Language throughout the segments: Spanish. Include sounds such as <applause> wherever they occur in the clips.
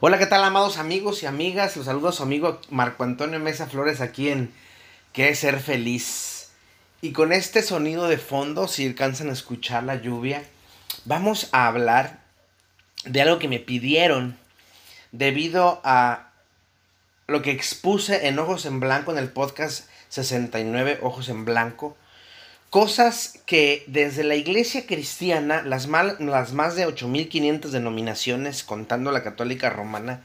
Hola, ¿qué tal, amados amigos y amigas? Los saludo a su amigo Marco Antonio Mesa Flores aquí en ¿Qué es ser feliz? Y con este sonido de fondo, si alcanzan a escuchar la lluvia, vamos a hablar de algo que me pidieron debido a lo que expuse en Ojos en Blanco en el podcast 69 Ojos en Blanco Cosas que desde la iglesia cristiana, las, las más de 8.500 denominaciones, contando la católica romana,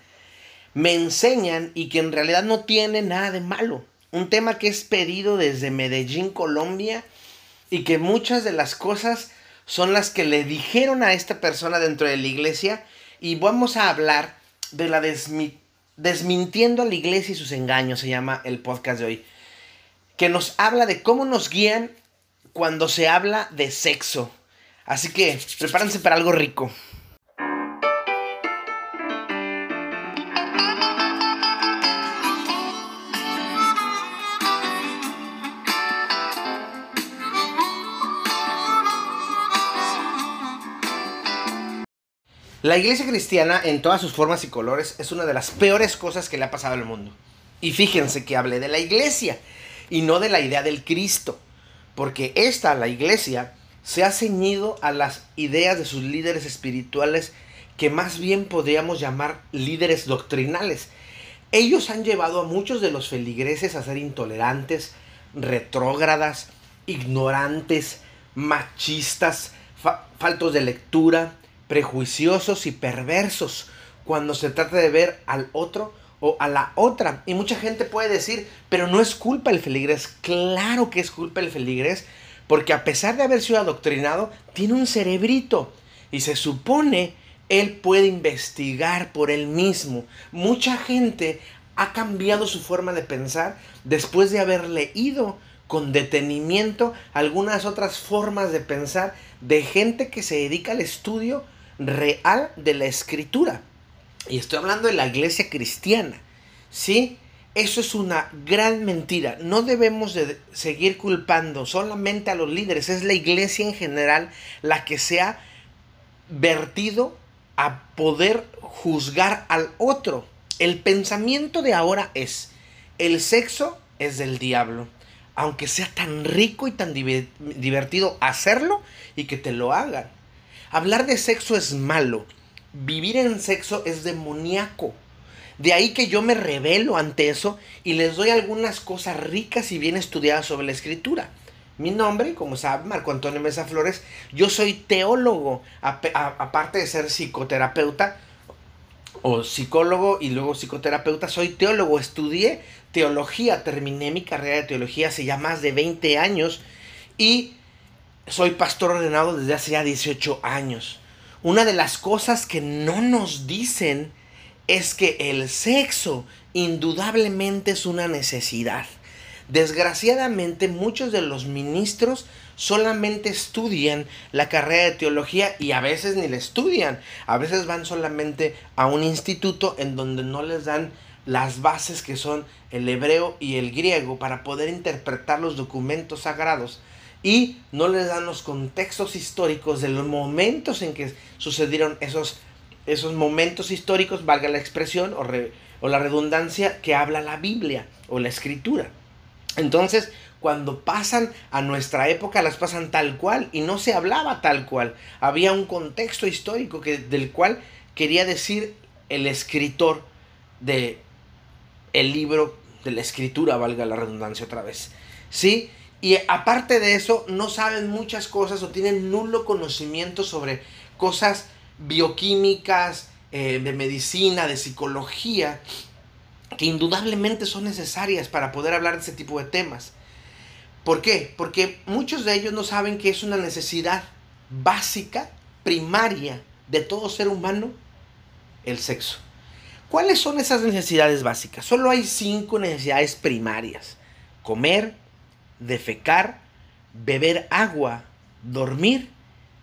me enseñan y que en realidad no tiene nada de malo. Un tema que es pedido desde Medellín, Colombia, y que muchas de las cosas son las que le dijeron a esta persona dentro de la iglesia, y vamos a hablar de la desmintiendo a la iglesia y sus engaños, se llama el podcast de hoy, que nos habla de cómo nos guían cuando se habla de sexo. Así que prepárense para algo rico. La iglesia cristiana, en todas sus formas y colores, es una de las peores cosas que le ha pasado al mundo. Y fíjense que hablé de la iglesia y no de la idea del Cristo porque esta, la iglesia, se ha ceñido a las ideas de sus líderes espirituales que más bien podríamos llamar líderes doctrinales. Ellos han llevado a muchos de los feligreses a ser intolerantes, retrógradas, ignorantes, machistas, faltos de lectura, prejuiciosos y perversos cuando se trata de ver al otro o a la otra. Y mucha gente puede decir, pero no es culpa del feligrés. Claro que es culpa del feligrés, porque a pesar de haber sido adoctrinado, tiene un cerebrito. Y se supone él puede investigar por él mismo. Mucha gente ha cambiado su forma de pensar después de haber leído con detenimiento algunas otras formas de pensar de gente que se dedica al estudio real de la escritura. Y estoy hablando de la iglesia cristiana. ¿Sí? Eso es una gran mentira. No debemos de seguir culpando solamente a los líderes. Es la iglesia en general la que se ha vertido a poder juzgar al otro. El pensamiento de ahora es, el sexo es del diablo. Aunque sea tan rico y tan divertido hacerlo y que te lo hagan. Hablar de sexo es malo vivir en sexo es demoníaco. De ahí que yo me revelo ante eso y les doy algunas cosas ricas y bien estudiadas sobre la escritura. Mi nombre, como sabe, Marco Antonio Mesa Flores, yo soy teólogo, aparte de ser psicoterapeuta o psicólogo y luego psicoterapeuta, soy teólogo, estudié teología, terminé mi carrera de teología hace ya más de 20 años y soy pastor ordenado desde hace ya 18 años. Una de las cosas que no nos dicen es que el sexo indudablemente es una necesidad. Desgraciadamente muchos de los ministros solamente estudian la carrera de teología y a veces ni la estudian. A veces van solamente a un instituto en donde no les dan las bases que son el hebreo y el griego para poder interpretar los documentos sagrados y no les dan los contextos históricos de los momentos en que sucedieron esos, esos momentos históricos, valga la expresión o, o la redundancia que habla la Biblia o la escritura. Entonces, cuando pasan a nuestra época, las pasan tal cual y no se hablaba tal cual. Había un contexto histórico que, del cual quería decir el escritor de el libro de la escritura, valga la redundancia otra vez. ¿Sí? Y aparte de eso, no saben muchas cosas o tienen nulo conocimiento sobre cosas bioquímicas, eh, de medicina, de psicología, que indudablemente son necesarias para poder hablar de ese tipo de temas. ¿Por qué? Porque muchos de ellos no saben que es una necesidad básica, primaria de todo ser humano, el sexo. ¿Cuáles son esas necesidades básicas? Solo hay cinco necesidades primarias. Comer, defecar, beber agua, dormir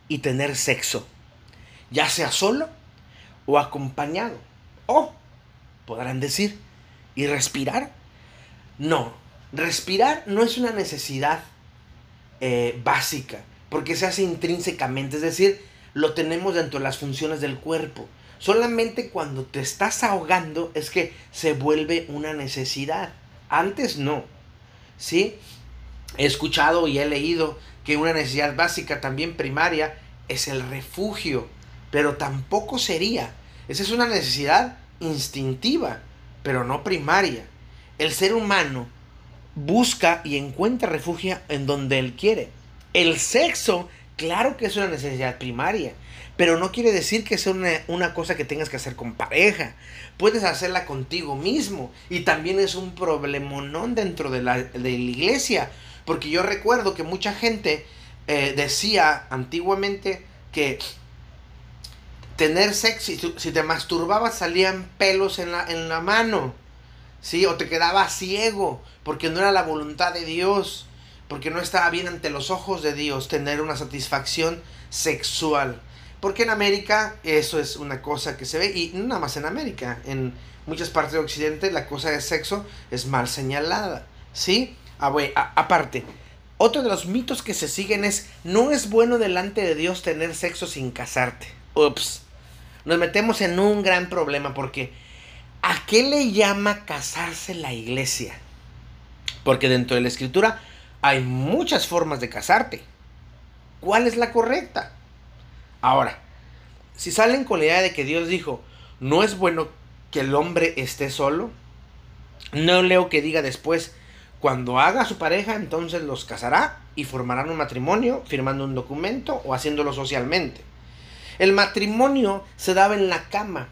y tener sexo, ya sea solo o acompañado. O, podrán decir, ¿y respirar? No, respirar no es una necesidad eh, básica, porque se hace intrínsecamente, es decir, lo tenemos dentro de las funciones del cuerpo. Solamente cuando te estás ahogando es que se vuelve una necesidad. Antes no. ¿Sí? He escuchado y he leído que una necesidad básica también primaria es el refugio, pero tampoco sería. Esa es una necesidad instintiva, pero no primaria. El ser humano busca y encuentra refugio en donde él quiere. El sexo, claro que es una necesidad primaria, pero no quiere decir que sea una, cosa que tengas que hacer con pareja. Puedes hacerla contigo mismo. Y también es un problemonón dentro de la, de la iglesia. Porque yo recuerdo que mucha gente eh, decía antiguamente que tener sexo, si, te masturbabas salían pelos en la, en la mano. ¿Sí? O te quedabas ciego porque no era la voluntad de Dios. Porque no estaba bien ante los ojos de Dios tener una satisfacción sexual. Porque en América eso es una cosa que se ve, y no nada más en América, en muchas partes de Occidente la cosa de sexo es mal señalada, ¿sí? Ah, aparte, otro de los mitos que se siguen es, no es bueno delante de Dios tener sexo sin casarte. Ups, nos metemos en un gran problema porque ¿a qué le llama casarse la iglesia? Porque dentro de la escritura hay muchas formas de casarte. ¿Cuál es la correcta? Ahora, si salen con la idea de que Dios dijo, no es bueno que el hombre esté solo, no leo que diga después, cuando haga su pareja, entonces los casará y formarán un matrimonio, firmando un documento o haciéndolo socialmente. El matrimonio se daba en la cama,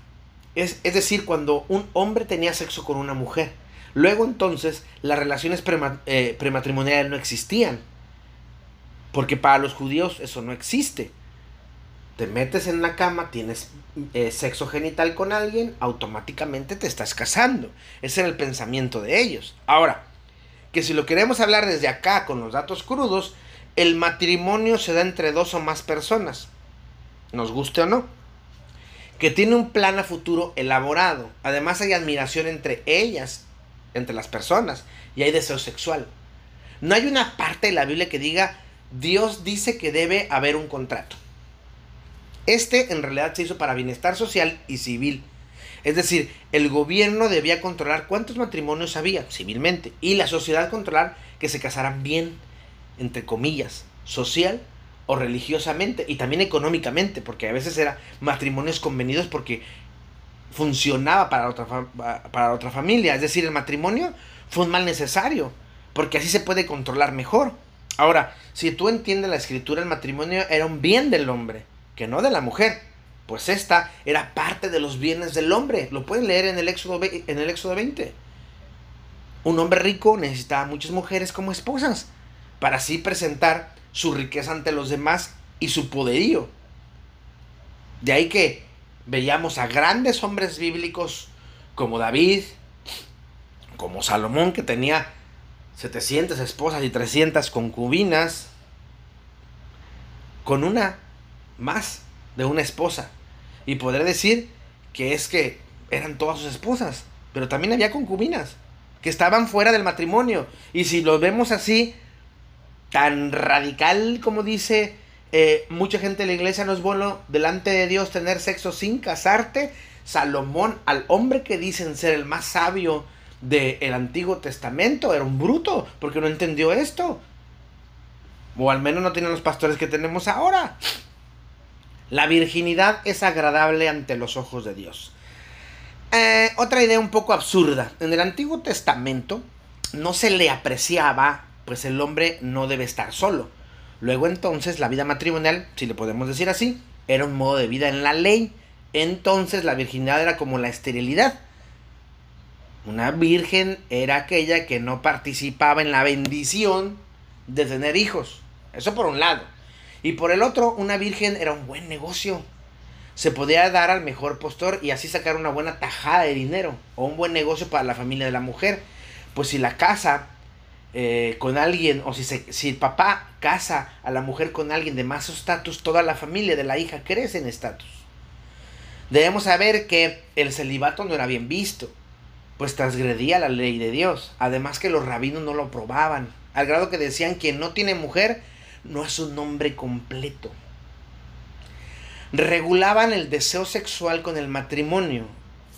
es, decir, cuando un hombre tenía sexo con una mujer. Luego entonces las relaciones eh, prematrimoniales no existían, porque para los judíos eso no existe te metes en la cama, tienes eh, sexo genital con alguien, automáticamente te estás casando. Ese era el pensamiento de ellos. Ahora, que si lo queremos hablar desde acá con los datos crudos, el matrimonio se da entre dos o más personas, nos guste o no, que tiene un plan a futuro elaborado. Además hay admiración entre ellas, entre las personas, y hay deseo sexual. No hay una parte de la Biblia que diga, Dios dice que debe haber un contrato. Este en realidad se hizo para bienestar social y civil. Es decir, el gobierno debía controlar cuántos matrimonios había civilmente y la sociedad controlar que se casaran bien, entre comillas, social o religiosamente y también económicamente, porque a veces eran matrimonios convenidos porque funcionaba para otra, para otra familia. Es decir, el matrimonio fue un mal necesario, porque así se puede controlar mejor. Ahora, si tú entiendes la escritura, el matrimonio era un bien del hombre que no de la mujer, pues esta era parte de los bienes del hombre. Lo pueden leer en el Éxodo, en el Éxodo 20. Un hombre rico necesitaba muchas mujeres como esposas para así presentar su riqueza ante los demás y su poderío. De ahí que veíamos a grandes hombres bíblicos como David, como Salomón, que tenía 700 esposas y 300 concubinas, con una más de una esposa. Y podré decir que es que eran todas sus esposas, pero también había concubinas que estaban fuera del matrimonio. Y si lo vemos así, tan radical como dice eh, mucha gente de la iglesia, no es bueno delante de Dios tener sexo sin casarte. Salomón, al hombre que dicen ser el más sabio del Antiguo Testamento, era un bruto, porque no entendió esto. O al menos no tienen los pastores que tenemos ahora. La virginidad es agradable ante los ojos de Dios. Eh, otra idea un poco absurda. En el Antiguo Testamento no se le apreciaba, pues el hombre no debe estar solo. Luego entonces la vida matrimonial, si le podemos decir así, era un modo de vida en la ley. Entonces la virginidad era como la esterilidad. Una virgen era aquella que no participaba en la bendición de tener hijos. Eso por un lado. Y por el otro, una virgen era un buen negocio. Se podía dar al mejor postor y así sacar una buena tajada de dinero o un buen negocio para la familia de la mujer. Pues si la casa eh, con alguien o si, si el papá casa a la mujer con alguien de más estatus, toda la familia de la hija crece en estatus. Debemos saber que el celibato no era bien visto, pues transgredía la ley de Dios. Además que los rabinos no lo aprobaban, al grado que decían que no tiene mujer no es un nombre completo. regulaban el deseo sexual con el matrimonio.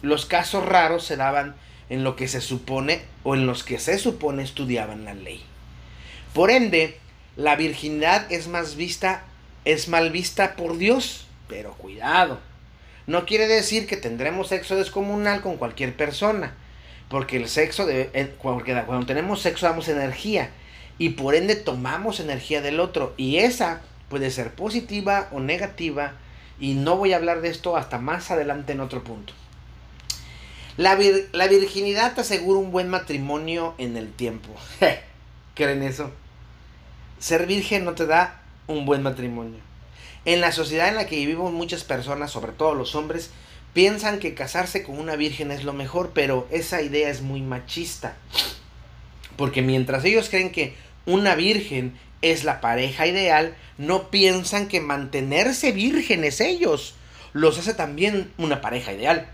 Los casos raros se daban en lo que se supone o en los que se supone estudiaban la ley. Por ende, la virginidad es más vista, es mal vista por Dios, pero cuidado. No quiere decir que tendremos sexo descomunal con cualquier persona, porque el sexo de, cuando tenemos sexo damos energía y por ende tomamos energía del otro y esa puede ser positiva o negativa y no voy a hablar de esto hasta más adelante en otro punto. La, la virginidad te asegura un buen matrimonio en el tiempo. <laughs> ¿Creen eso? Ser virgen no te da un buen matrimonio. En la sociedad en la que vivimos muchas personas, sobre todo los hombres, piensan que casarse con una virgen es lo mejor, pero esa idea es muy machista. Porque mientras ellos creen que una virgen es la pareja ideal, no piensan que mantenerse vírgenes ellos los hace también una pareja ideal.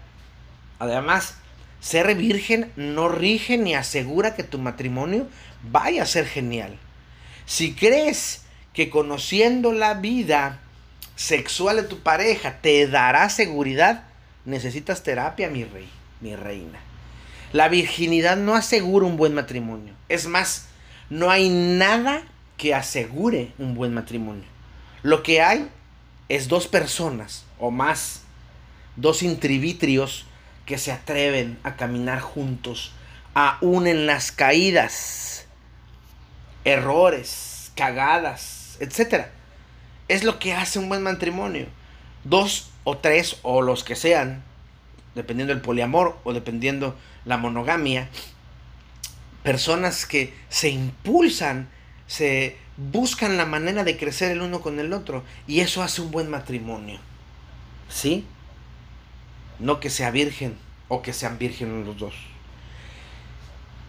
Además, ser virgen no rige ni asegura que tu matrimonio vaya a ser genial. Si crees que conociendo la vida sexual de tu pareja te dará seguridad, necesitas terapia, mi rey, mi reina. La virginidad no asegura un buen matrimonio. Es más, no hay nada que asegure un buen matrimonio. Lo que hay es dos personas o más, dos intrivitrios que se atreven a caminar juntos, aún en las caídas, errores, cagadas, etc. Es lo que hace un buen matrimonio. Dos o tres o los que sean, dependiendo del poliamor o dependiendo la monogamia, personas que se impulsan se buscan la manera de crecer el uno con el otro y eso hace un buen matrimonio. ¿Sí? No que sea virgen o que sean vírgenes los dos.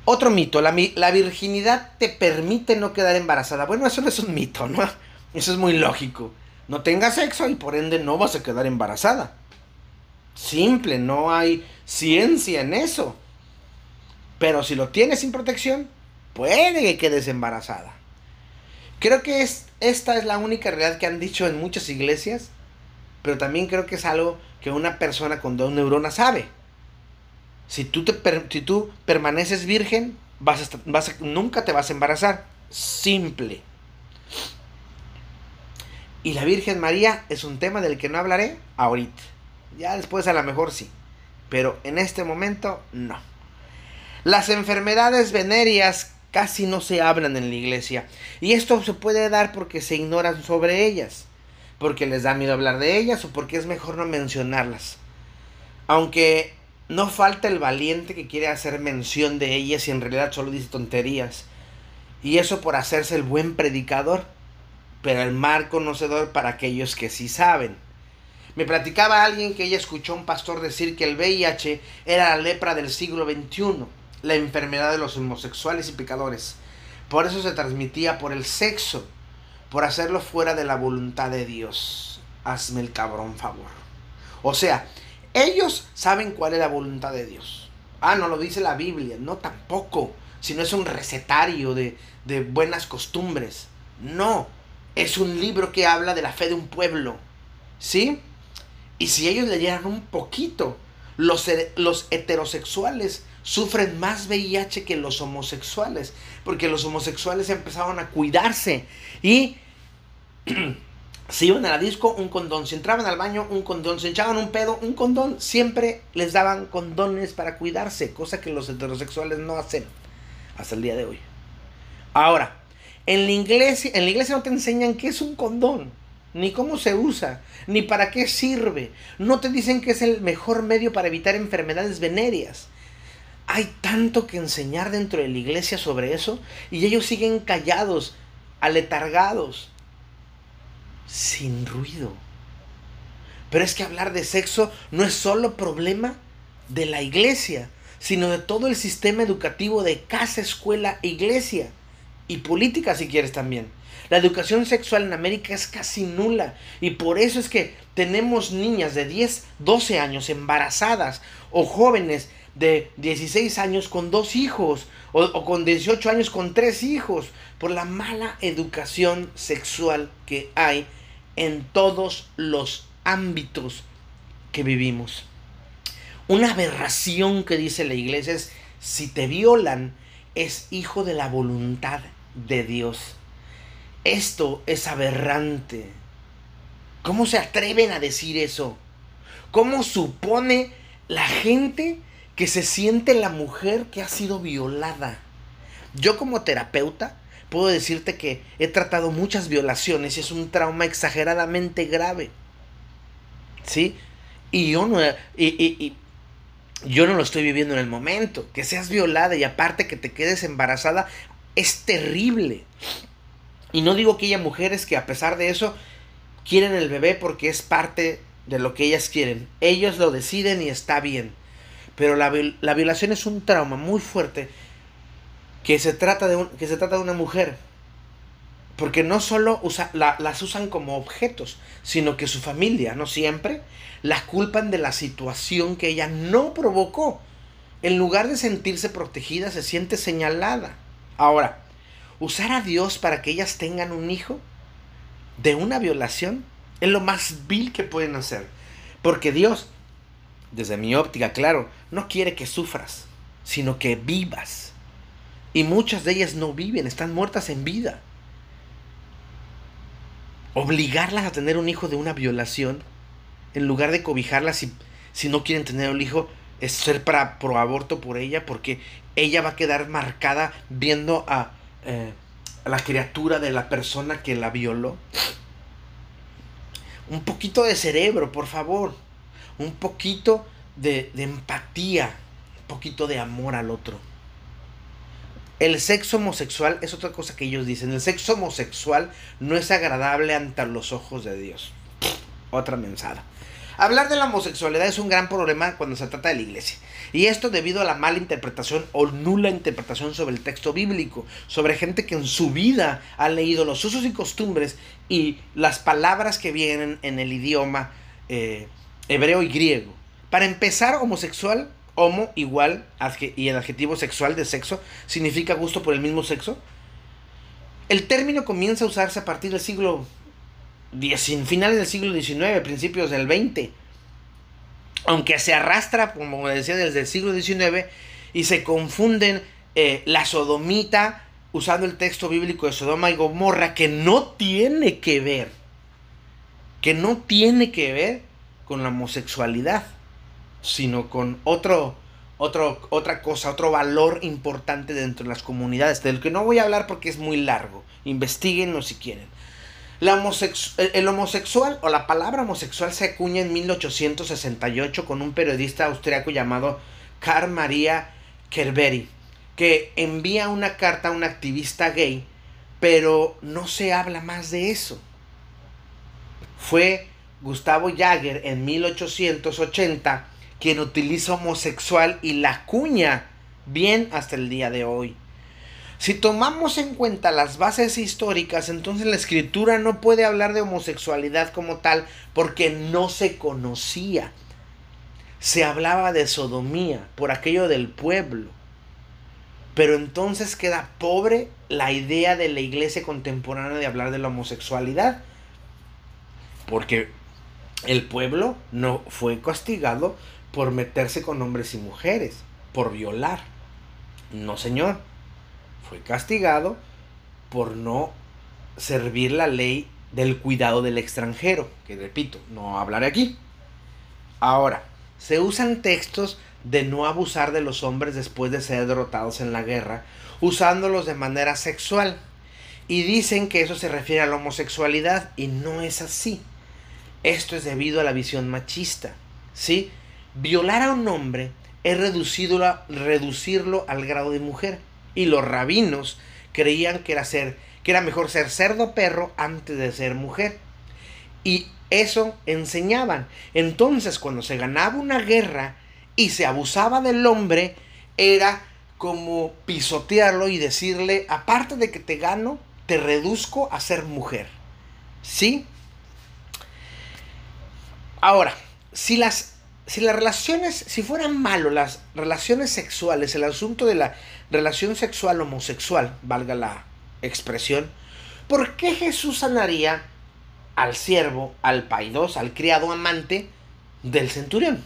Otro mito, la, la, virginidad te permite no quedar embarazada. Bueno, eso no es un mito, ¿no? Eso es muy lógico. No tengas sexo y por ende no vas a quedar embarazada. Simple, no hay ciencia en eso. Pero si lo tienes sin protección, puede que quedes embarazada. Creo que es, esta es la única realidad que han dicho en muchas iglesias, pero también creo que es algo que una persona con dos neuronas sabe. Si tú, te, si tú permaneces virgen, vas vas nunca te vas a embarazar. Simple. Y la Virgen María es un tema del que no hablaré ahorita. Ya después a lo mejor sí. Pero en este momento no. Las enfermedades venéreas casi no se hablan en la iglesia. Y esto se puede dar porque se ignoran sobre ellas, porque les da miedo hablar de ellas o porque es mejor no mencionarlas. Aunque no falta el valiente que quiere hacer mención de ellas y en realidad solo dice tonterías. Y eso por hacerse el buen predicador, pero el mal conocedor para aquellos que sí saben. Me platicaba alguien que ella escuchó a un pastor decir que el VIH era la lepra del siglo XXI la enfermedad de los homosexuales y pecadores. Por eso se transmitía por el sexo, por hacerlo fuera de la voluntad de Dios. Hazme el cabrón favor. O sea, ellos saben cuál es la voluntad de Dios. Ah, no lo dice la Biblia, no tampoco, sino es un recetario de, de buenas costumbres. No, es un libro que habla de la fe de un pueblo. ¿Sí? Y si ellos leyeran un poquito, los, los heterosexuales sufren más VIH que los homosexuales, porque los homosexuales empezaron a cuidarse y <clears throat> si iban a la disco, un condón, si entraban al baño, un condón, si echaban un pedo, un condón, siempre les daban condones para cuidarse, cosa que los heterosexuales no hacen hasta el día de hoy. Ahora, en la iglesia, en la iglesia no te enseñan qué es un condón, ni cómo se usa, ni para qué sirve. No te dicen que es el mejor medio para evitar enfermedades venéreas. Hay tanto que enseñar dentro de la iglesia sobre eso y ellos siguen callados, aletargados, sin ruido. Pero es que hablar de sexo no es solo problema de la iglesia, sino de todo el sistema educativo de casa, escuela, iglesia y política si quieres también. La educación sexual en América es casi nula y por eso es que tenemos niñas de 10, 12 años embarazadas o jóvenes de 16 años con dos hijos o, con 18 años con tres hijos por la mala educación sexual que hay en todos los ámbitos que vivimos. Una aberración que dice la iglesia es, si te violan, es hijo de la voluntad de Dios. Esto es aberrante. ¿Cómo se atreven a decir eso? ¿Cómo supone la gente que se siente la mujer que ha sido violada? Yo como terapeuta puedo decirte que he tratado muchas violaciones y es un trauma exageradamente grave. ¿Sí? Y yo no, y, yo no lo estoy viviendo en el momento. Que seas violada y aparte que te quedes embarazada es terrible. Y no digo que haya mujeres que a pesar de eso quieren el bebé porque es parte de lo que ellas quieren. Ellos lo deciden y está bien. Pero la, la violación es un trauma muy fuerte que se trata de, que se trata de una mujer. Porque no solo las usan como objetos, sino que su familia, no siempre, las culpan de la situación que ella no provocó. En lugar de sentirse protegida, se siente señalada. Ahora, usar a Dios para que ellas tengan un hijo de una violación es lo más vil que pueden hacer. Porque Dios, desde mi óptica, claro, no quiere que sufras, sino que vivas. Y muchas de ellas no viven, están muertas en vida. Obligarlas a tener un hijo de una violación, en lugar de cobijarlas si, si no quieren tener un hijo, es ser para, pro aborto por ella, porque ella va a quedar marcada viendo a, eh, a la criatura de la persona que la violó. Un poquito de cerebro, por favor. Un poquito de, empatía. Un poquito de amor al otro. El sexo homosexual es otra cosa que ellos dicen. El sexo homosexual no es agradable ante los ojos de Dios. Otra mensada. Hablar de la homosexualidad es un gran problema cuando se trata de la iglesia. Y esto debido a la mala interpretación o nula interpretación sobre el texto bíblico, sobre gente que en su vida ha leído los usos y costumbres y las palabras que vienen en el idioma eh, hebreo y griego. Para empezar, homosexual homo igual y el adjetivo sexual de sexo significa gusto por el mismo sexo. El término comienza a usarse a partir del siglo X, finales del siglo XIX, principios del XX. Aunque se arrastra, como decía, desde el siglo XIX y se confunden eh, la sodomita usando el texto bíblico de Sodoma y Gomorra que no tiene que ver, que no tiene que ver con la homosexualidad sino con otro, otro, otra cosa, otro valor importante dentro de las comunidades, del que no voy a hablar porque es muy largo. Investíguenlo si quieren. La el homosexual o la palabra homosexual se acuña en 1868 con un periodista austriaco llamado Karl Maria Kerberi, que envía una carta a un activista gay, pero no se habla más de eso. Fue Gustavo Jager en 1880 quien utiliza homosexual y la cuña bien hasta el día de hoy. Si tomamos en cuenta las bases históricas, entonces la escritura no puede hablar de homosexualidad como tal porque no se conocía. Se hablaba de sodomía por aquello del pueblo. Pero entonces queda pobre la idea de la iglesia contemporánea de hablar de la homosexualidad. Porque el pueblo no fue castigado por meterse con hombres y mujeres, por violar. No, señor. Fue castigado por no servir la ley del cuidado del extranjero, que repito, no hablaré aquí. Ahora, se usan textos de no abusar de los hombres después de ser derrotados en la guerra, usándolos de manera sexual. Y dicen que eso se refiere a la homosexualidad y no es así. Esto es debido a la visión machista, ¿sí? Violar a un hombre es reducirlo al grado de mujer. Y los rabinos creían que era, ser, que era mejor ser cerdo perro antes de ser mujer. Y eso enseñaban. Entonces, cuando se ganaba una guerra y se abusaba del hombre, era como pisotearlo y decirle, aparte de que te gano, te reduzco a ser mujer. ¿Sí? Ahora, si las si las relaciones, si fueran malo las relaciones sexuales, el asunto de la relación sexual homosexual, valga la expresión, ¿por qué Jesús sanaría al siervo, al paidos, al criado amante del centurión.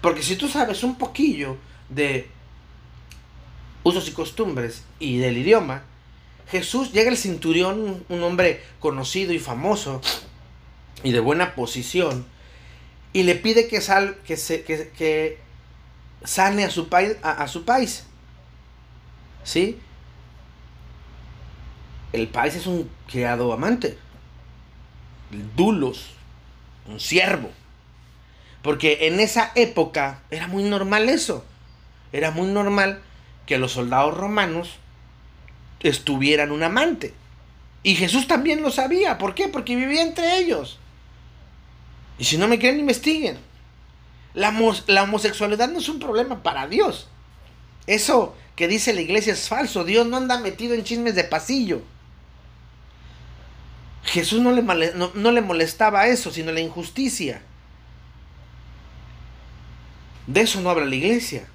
Porque si tú sabes un poquillo de usos y costumbres y del idioma, Jesús llega el centurión, un hombre conocido y famoso y de buena posición, y le pide que, sal, que, se, que, sane a su, país, a, su país. ¿Sí? El país es un criado amante. Dulos. Un siervo. Porque en esa época era muy normal eso. Era muy normal que los soldados romanos estuvieran un amante. Y Jesús también lo sabía. ¿Por qué? Porque vivía entre ellos. Y si no me creen, investiguen. La, la homosexualidad no es un problema para Dios. Eso que dice la iglesia es falso. Dios no anda metido en chismes de pasillo. Jesús no le, no le molestaba eso, sino la injusticia. De eso no habla la iglesia.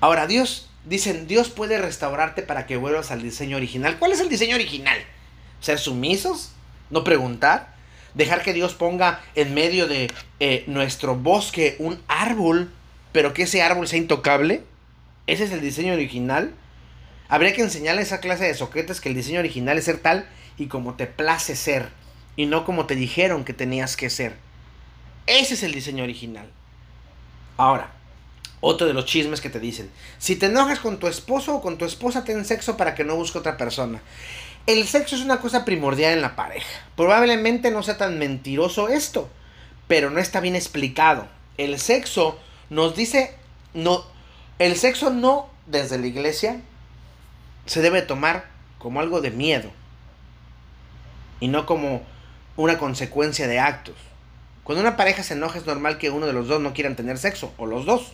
Ahora, Dios, dicen, Dios puede restaurarte para que vuelvas al diseño original. ¿Cuál es el diseño original? ¿Ser sumisos? ¿No preguntar? ¿Dejar que Dios ponga en medio de eh, nuestro bosque un árbol, pero que ese árbol sea intocable? ¿Ese es el diseño original? Habría que enseñarle a esa clase de soquetes que el diseño original es ser tal y como te place ser, y no como te dijeron que tenías que ser. Ese es el diseño original. Ahora, otro de los chismes que te dicen. Si te enojas con tu esposo o con tu esposa, ten sexo para que no busque otra persona. El sexo es una cosa primordial en la pareja. Probablemente no sea tan mentiroso esto, pero no está bien explicado. El sexo nos dice, no, el sexo no desde la iglesia se debe tomar como algo de miedo y no como una consecuencia de actos. Cuando una pareja se enoja es normal que uno de los dos no quieran tener sexo, o los dos.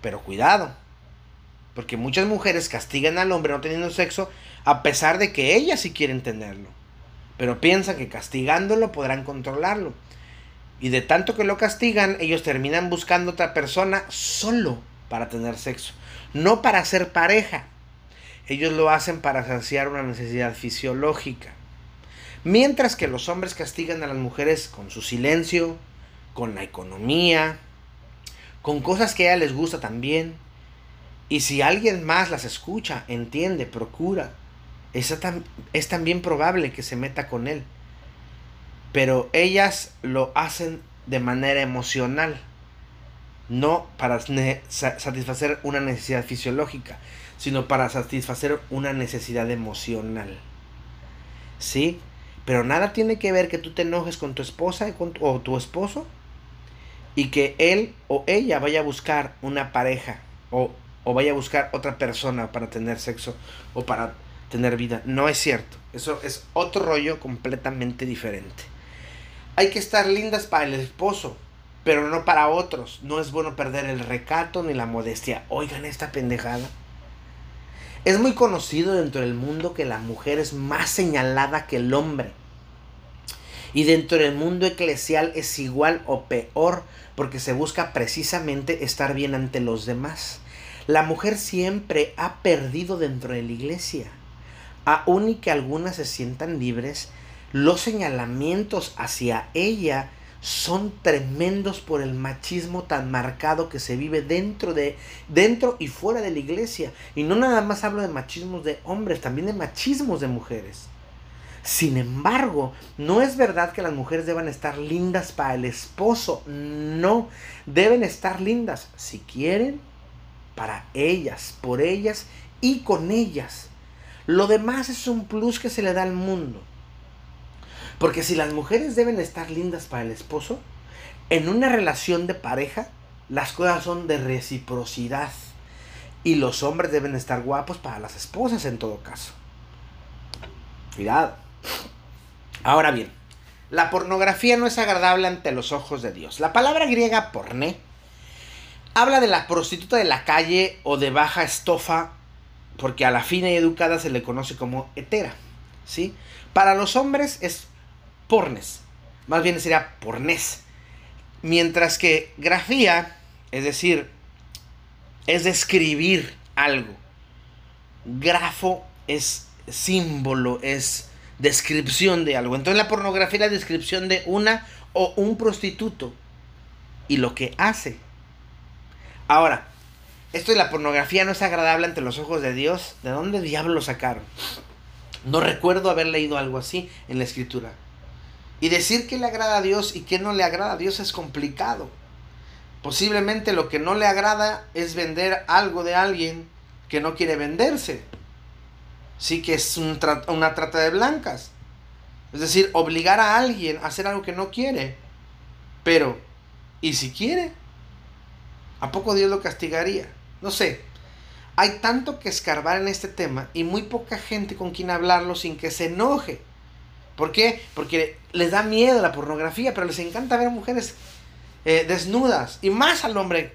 Pero cuidado, porque muchas mujeres castigan al hombre no teniendo sexo a pesar de que ellas sí quieren tenerlo. Pero piensan que castigándolo podrán controlarlo. Y de tanto que lo castigan, ellos terminan buscando otra persona solo para tener sexo, no para ser pareja. Ellos lo hacen para saciar una necesidad fisiológica. Mientras que los hombres castigan a las mujeres con su silencio, con la economía, con cosas que a ella les gusta también. Y si alguien más las escucha, entiende, procura, es, es también probable que se meta con él. Pero ellas lo hacen de manera emocional, no para satisfacer una necesidad fisiológica, sino para satisfacer una necesidad emocional. ¿Sí? Pero nada tiene que ver que tú te enojes con tu esposa o tu esposo y que él o ella vaya a buscar una pareja o, vaya a buscar otra persona para tener sexo o para tener vida. No es cierto. Eso es otro rollo completamente diferente. Hay que estar lindas para el esposo, pero no para otros. No es bueno perder el recato ni la modestia. Oigan esta pendejada. Es muy conocido dentro del mundo que la mujer es más señalada que el hombre. Y dentro del mundo eclesial es igual o peor porque se busca precisamente estar bien ante los demás. La mujer siempre ha perdido dentro de la iglesia. Aún y que algunas se sientan libres, los señalamientos hacia ella son tremendos por el machismo tan marcado que se vive dentro de dentro y fuera de la iglesia y no nada más hablo de machismos de hombres también de machismos de mujeres sin embargo, no es verdad que las mujeres deban estar lindas para el esposo. No, deben estar lindas si quieren para ellas, por ellas y con ellas. Lo demás es un plus que se le da al mundo. Porque si las mujeres deben estar lindas para el esposo, en una relación de pareja, las cosas son de reciprocidad. Y los hombres deben estar guapos para las esposas en todo caso. Cuidado. Ahora bien, la pornografía no es agradable ante los ojos de Dios. La palabra griega porné habla de la prostituta de la calle o de baja estofa, porque a la fina y educada se le conoce como hetera. ¿sí? Para los hombres es pornes, más bien sería pornés. Mientras que grafía, es decir, es describir algo. Grafo es símbolo, es descripción de algo. Entonces la pornografía es la descripción de una o un prostituto y lo que hace. Ahora, esto de la pornografía no es agradable ante los ojos de Dios. ¿De dónde diablos lo sacaron? No recuerdo haber leído algo así en la escritura. Y decir que le agrada a Dios y que no le agrada a Dios es complicado. Posiblemente lo que no le agrada es vender algo de alguien que no quiere venderse. Sí que es una trata de blancas. Es decir, obligar a alguien a hacer algo que no quiere. Pero, ¿y si quiere? ¿A poco Dios lo castigaría? No sé. Hay tanto que escarbar en este tema y muy poca gente con quien hablarlo sin que se enoje. ¿Por qué? Porque les da miedo la pornografía, pero les encanta ver mujeres eh, desnudas. Y más al hombre.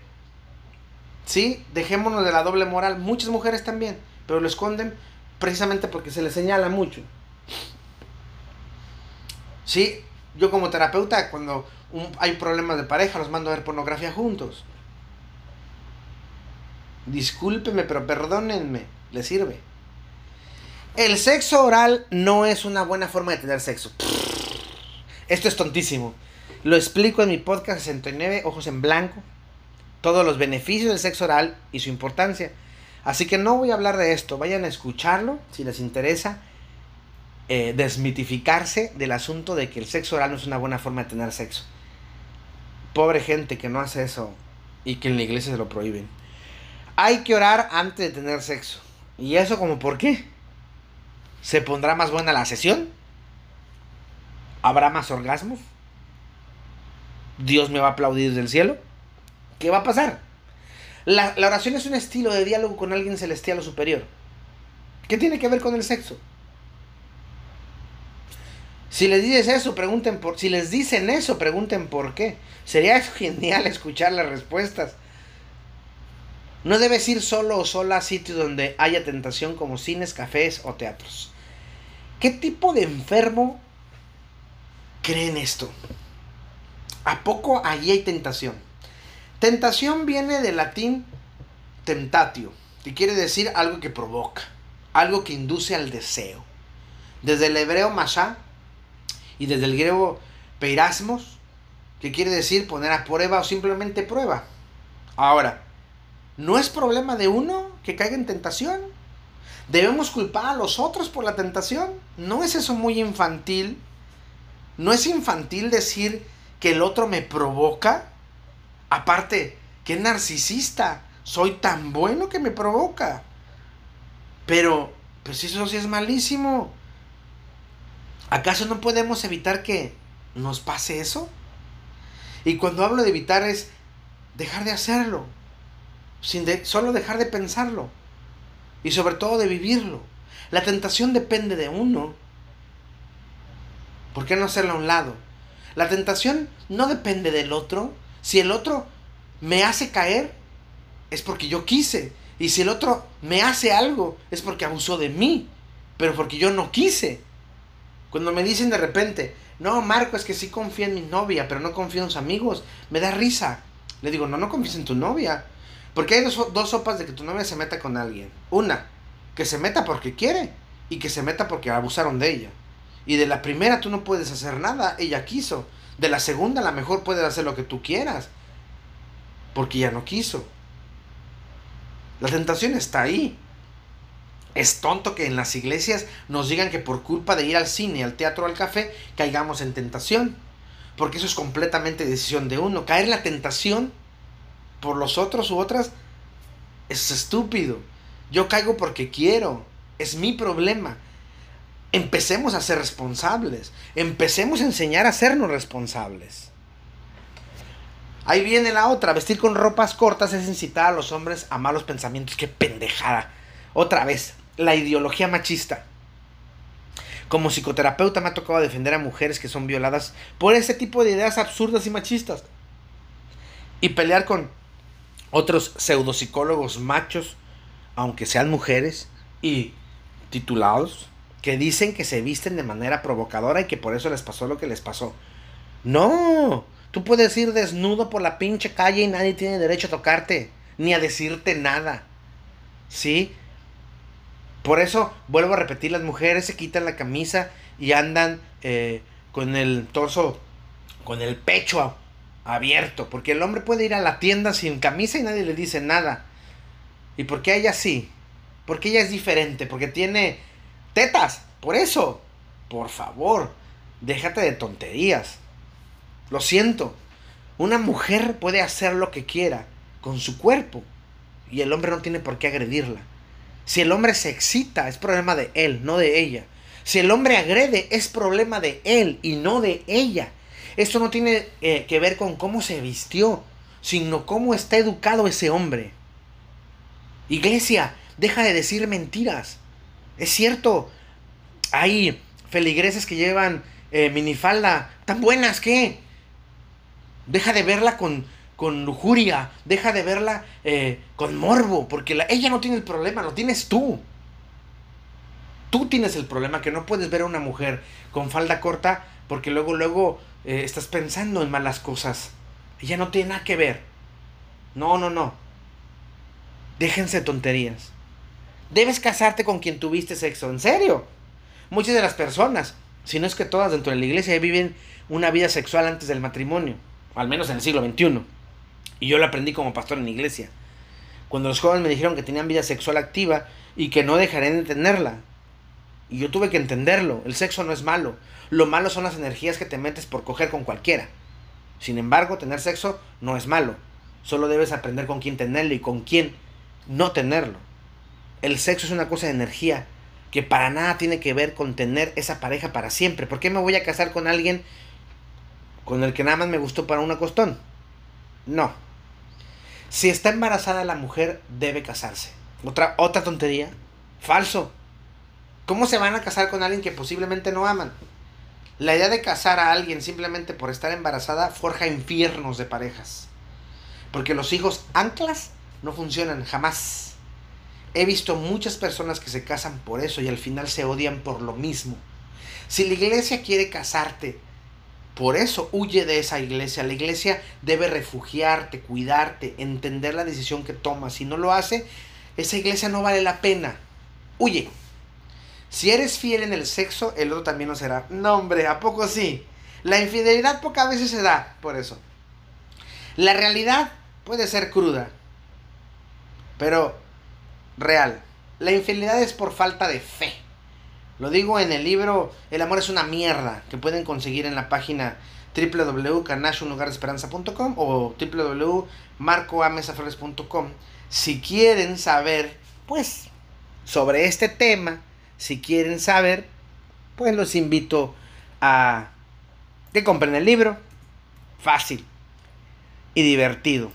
¿Sí? Dejémonos de la doble moral. Muchas mujeres también. Pero lo esconden precisamente porque se les señala mucho. ¿Sí? Yo como terapeuta, cuando hay problemas de pareja, los mando a ver pornografía juntos. Discúlpeme, pero perdónenme. Le sirve. El sexo oral no es una buena forma de tener sexo. Esto es tontísimo. Lo explico en mi podcast 69, Ojos en Blanco. Todos los beneficios del sexo oral y su importancia. Así que no voy a hablar de esto. Vayan a escucharlo si les interesa. Eh, desmitificarse del asunto de que el sexo oral no es una buena forma de tener sexo. Pobre gente que no hace eso y que en la iglesia se lo prohíben. Hay que orar antes de tener sexo. ¿Y eso como por qué? ¿Se pondrá más buena la sesión? ¿Habrá más orgasmos? ¿Dios me va a aplaudir del cielo? ¿Qué va a pasar? La, la, oración es un estilo de diálogo con alguien celestial o superior. ¿Qué tiene que ver con el sexo? Si les dices eso, pregunten por. Si les dicen eso, pregunten por qué. Sería <laughs> genial escuchar las respuestas. No debes ir solo o sola a sitios donde haya tentación como cines, cafés o teatros. ¿Qué tipo de enfermo cree en esto? ¿A poco allí hay tentación? Tentación viene del latín tentatio, que quiere decir algo que provoca, algo que induce al deseo. Desde el hebreo masá y desde el griego peirasmos, que quiere decir poner a prueba o simplemente prueba. Ahora, ¿no es problema de uno que caiga en tentación? ¿Debemos culpar a los otros por la tentación? ¿No es eso muy infantil? ¿No es infantil decir que el otro me provoca? Aparte, qué narcisista. Soy tan bueno que me provoca. Pero, pues eso sí es malísimo. ¿Acaso no podemos evitar que nos pase eso? Y cuando hablo de evitar es dejar de hacerlo. Sin de, solo dejar de pensarlo y sobre todo de vivirlo. La tentación depende de uno. ¿Por qué no hacerla a un lado? La tentación no depende del otro. Si el otro me hace caer, es porque yo quise. Y si el otro me hace algo, es porque abusó de mí. Pero porque yo no quise. Cuando me dicen de repente, no, Marco, es que sí confío en mi novia, pero no confío en sus amigos, me da risa. Le digo, no, no confíes en tu novia. Porque hay dos, sopas de que tu novia se meta con alguien. Una, que se meta porque quiere y que se meta porque abusaron de ella. Y de la primera tú no puedes hacer nada, ella quiso. De la segunda a mejor puedes hacer lo que tú quieras, porque ella no quiso. La tentación está ahí. Es tonto que en las iglesias nos digan que por culpa de ir al cine, al teatro, al café, caigamos en tentación. Porque eso es completamente decisión de uno. Caer en la tentación por los otros u otras es estúpido. Yo caigo porque quiero. Es mi problema. Empecemos a ser responsables. Empecemos a enseñar a sernos responsables. Ahí viene la otra. Vestir con ropas cortas es incitar a los hombres a malos pensamientos. Qué pendejada. Otra vez, la ideología machista. Como psicoterapeuta me ha tocado defender a mujeres que son violadas por ese tipo de ideas absurdas y machistas. Y pelear con otros pseudopsicólogos machos, aunque sean mujeres, y titulados, que dicen que se visten de manera provocadora y que por eso les pasó lo que les pasó. No, tú puedes ir desnudo por la pinche calle y nadie tiene derecho a tocarte, ni a decirte nada. ¿Sí? Por eso, vuelvo a repetir, las mujeres se quitan la camisa y andan eh, con el torso, con el pecho abierto. Porque el hombre puede ir a la tienda sin camisa y nadie le dice nada. ¿Y por qué ella sí? Porque ella es diferente, porque tiene tetas. Por eso, por favor, déjate de tonterías. Lo siento. Una mujer puede hacer lo que quiera con su cuerpo y el hombre no tiene por qué agredirla. Si el hombre se excita, es problema de él, no de ella. Si el hombre agrede, es problema de él y no de ella. Esto no tiene eh, que ver con cómo se vistió, sino cómo está educado ese hombre. Iglesia, deja de decir mentiras. Es cierto, hay feligreses que llevan eh, minifalda tan buenas que deja de verla con, con lujuria, deja de verla eh, con morbo, porque ella no tiene el problema, lo tienes tú. Tú tienes el problema que no puedes ver a una mujer con falda corta porque luego, luego eh, estás pensando en malas cosas. Ella no tiene nada que ver. No, no, no. Déjense tonterías. Debes casarte con quien tuviste sexo, en serio. Muchas de las personas, si no es que todas dentro de la iglesia, viven una vida sexual antes del matrimonio, al menos en el siglo XXI. Y yo lo aprendí como pastor en la iglesia. Cuando los jóvenes me dijeron que tenían vida sexual activa y que no dejarían de tenerla. Y yo tuve que entenderlo. El sexo no es malo. Lo malo son las energías que te metes por coger con cualquiera. Sin embargo, tener sexo no es malo. Solo debes aprender con quién tenerlo y con quién no tenerlo. El sexo es una cosa de energía que para nada tiene que ver con tener esa pareja para siempre. ¿Por qué me voy a casar con alguien con el que nada más me gustó para una costón? No. Si está embarazada la mujer, debe casarse. Otra, otra tontería. Falso. ¿Cómo se van a casar con alguien que posiblemente no aman? La idea de casar a alguien simplemente por estar embarazada forja infiernos de parejas. Porque los hijos anclas no funcionan jamás. He visto muchas personas que se casan por eso y al final se odian por lo mismo. Si la iglesia quiere casarte por eso huye de esa iglesia. La iglesia debe refugiarte, cuidarte, entender la decisión que tomas. Si no lo hace, esa iglesia no vale la pena. Huye. Si eres fiel en el sexo, el otro también lo será. No, hombre, ¿a poco sí? La infidelidad pocas veces se da, por eso. La realidad puede ser cruda, pero real. La infidelidad es por falta de fe. Lo digo en el libro El amor es una mierda, que pueden conseguir en la página www.carnashunlugaresperanza.com o www.marcoamesaflores.com. Si quieren saber, pues, sobre este tema, si quieren saber, pues los invito a que compren el libro. Fácil y divertido.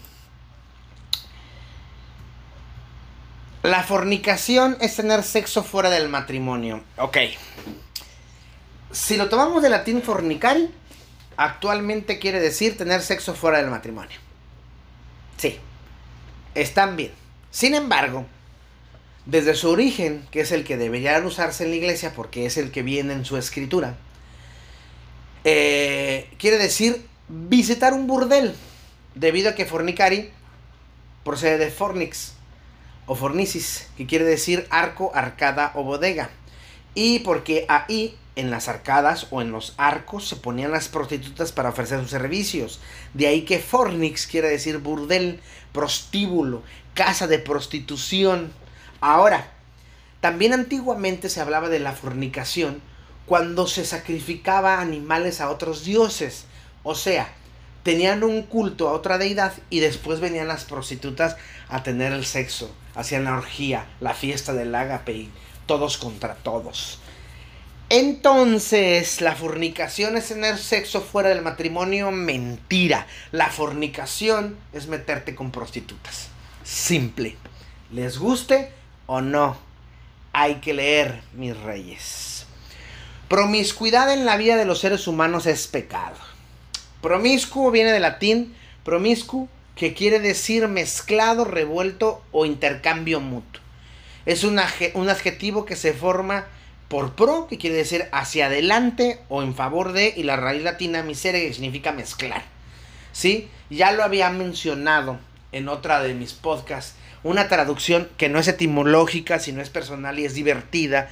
La fornicación es tener sexo fuera del matrimonio. Ok. Si lo tomamos de latín fornicari, actualmente quiere decir tener sexo fuera del matrimonio. Sí. Están bien. Sin embargo, desde su origen, que es el que debería usarse en la iglesia porque es el que viene en su escritura, eh, quiere decir visitar un burdel, debido a que fornicari procede de fornix, o fornicis, que quiere decir arco, arcada o bodega. Y porque ahí, en las arcadas o en los arcos, se ponían las prostitutas para ofrecer sus servicios. De ahí que fornix quiere decir burdel, prostíbulo, casa de prostitución. Ahora, también antiguamente se hablaba de la fornicación cuando se sacrificaba animales a otros dioses. O sea, tenían un culto a otra deidad y después venían las prostitutas a tener el sexo, hacían la orgía, la fiesta del ágape y todos contra todos. Entonces, la fornicación es tener sexo fuera del matrimonio, mentira. La fornicación es meterte con prostitutas. Simple. Les guste o no. Hay que leer, mis reyes. Promiscuidad en la vida de los seres humanos es pecado. Promiscuo viene del latín promiscu, que quiere decir mezclado, revuelto o intercambio mutuo. Es un, adjetivo que se forma por pro, que quiere decir hacia adelante o en favor de, y la raíz latina misere, que significa mezclar. ¿Sí? Ya lo había mencionado en otra de mis podcasts, una traducción que no es etimológica, sino es personal y es divertida,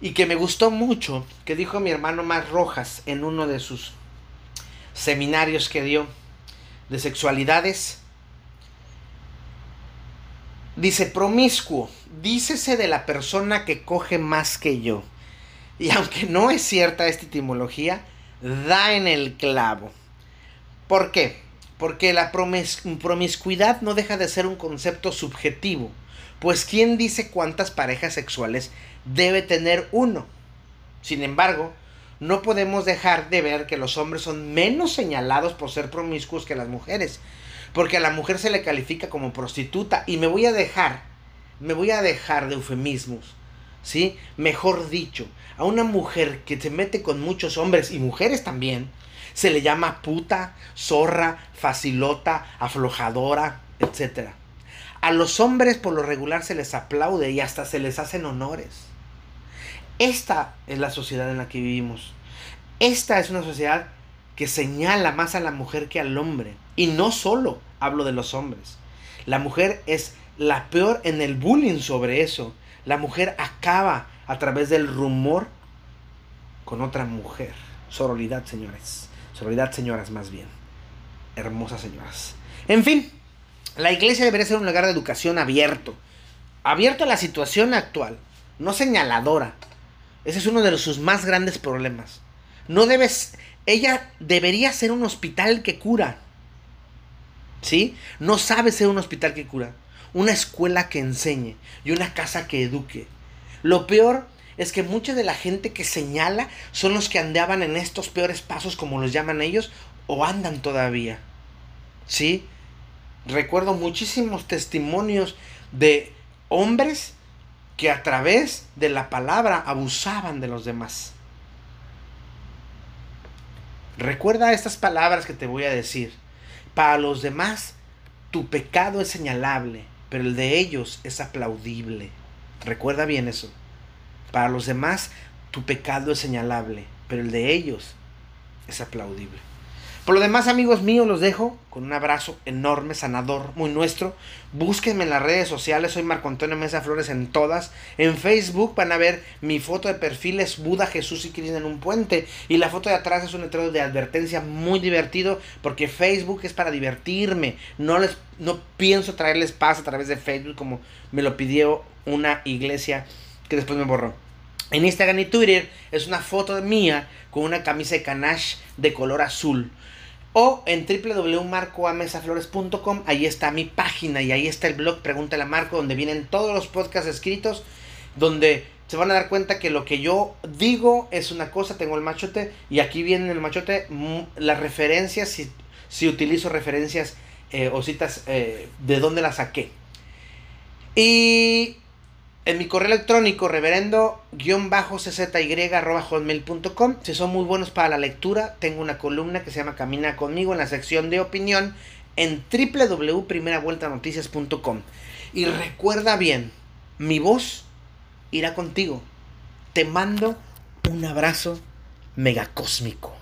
y que me gustó mucho, que dijo mi hermano Mar Rojas en uno de sus seminarios que dio de sexualidades. Dice, promiscuo, dícese de la persona que coge más que yo. Y aunque no es cierta esta etimología, da en el clavo. ¿Por qué? Porque la promiscuidad no deja de ser un concepto subjetivo. Pues ¿quién dice cuántas parejas sexuales debe tener uno? Sin embargo, no podemos dejar de ver que los hombres son menos señalados por ser promiscuos que las mujeres. Porque a la mujer se le califica como prostituta. Y me voy a dejar, me voy a dejar de eufemismos. ¿Sí? Mejor dicho, a una mujer que se mete con muchos hombres y mujeres también, se le llama puta, zorra, facilota, aflojadora, etc. A los hombres por lo regular se les aplaude y hasta se les hacen honores. Esta es la sociedad en la que vivimos. Esta es una sociedad que señala más a la mujer que al hombre. Y no solo hablo de los hombres. La mujer es la peor en el bullying sobre eso. La mujer acaba a través del rumor con otra mujer. Sororidad, señores. Sororidad, señoras, más bien. Hermosas señoras. En fin, la iglesia debería ser un lugar de educación abierto. Abierto a la situación actual. No señaladora. Ese es uno de sus más grandes problemas. No debes. Ella debería ser un hospital que cura. ¿Sí? No sabe ser un hospital que cura. Una escuela que enseñe y una casa que eduque. Lo peor es que mucha de la gente que señala son los que andaban en estos peores pasos, como los llaman ellos, o andan todavía. ¿Sí? Recuerdo muchísimos testimonios de hombres que a través de la palabra abusaban de los demás. Recuerda estas palabras que te voy a decir. Para los demás, tu pecado es señalable, pero el de ellos es aplaudible. Recuerda bien eso. Para los demás, tu pecado es señalable, pero el de ellos es aplaudible. Por lo demás, amigos míos, los dejo con un abrazo enorme, sanador, muy nuestro. Búsquenme en las redes sociales, soy Marco Antonio Mesa Flores en todas. En Facebook van a ver mi foto de perfil es Buda, Jesús y Cristo en un puente. Y la foto de atrás es un letrero de advertencia muy divertido porque Facebook es para divertirme. No, les, no pienso traerles paz a través de Facebook como me lo pidió una iglesia que después me borró. En Instagram y Twitter es una foto mía con una camisa de canache de color azul. O en www.marcoamesaflores.com, ahí está mi página y ahí está el blog Pregúntale a Marco, donde vienen todos los podcasts escritos, donde se van a dar cuenta que lo que yo digo es una cosa, tengo el machote, y aquí viene el machote mm, las referencias, si, si utilizo referencias eh, o citas, eh, de dónde las saqué. Y en mi correo electrónico reverendo-czy.com. Si son muy buenos para la lectura, tengo una columna que se llama Camina conmigo en la sección de opinión en www.primeravueltanoticias.com. Y recuerda bien, mi voz irá contigo. Te mando un abrazo megacósmico.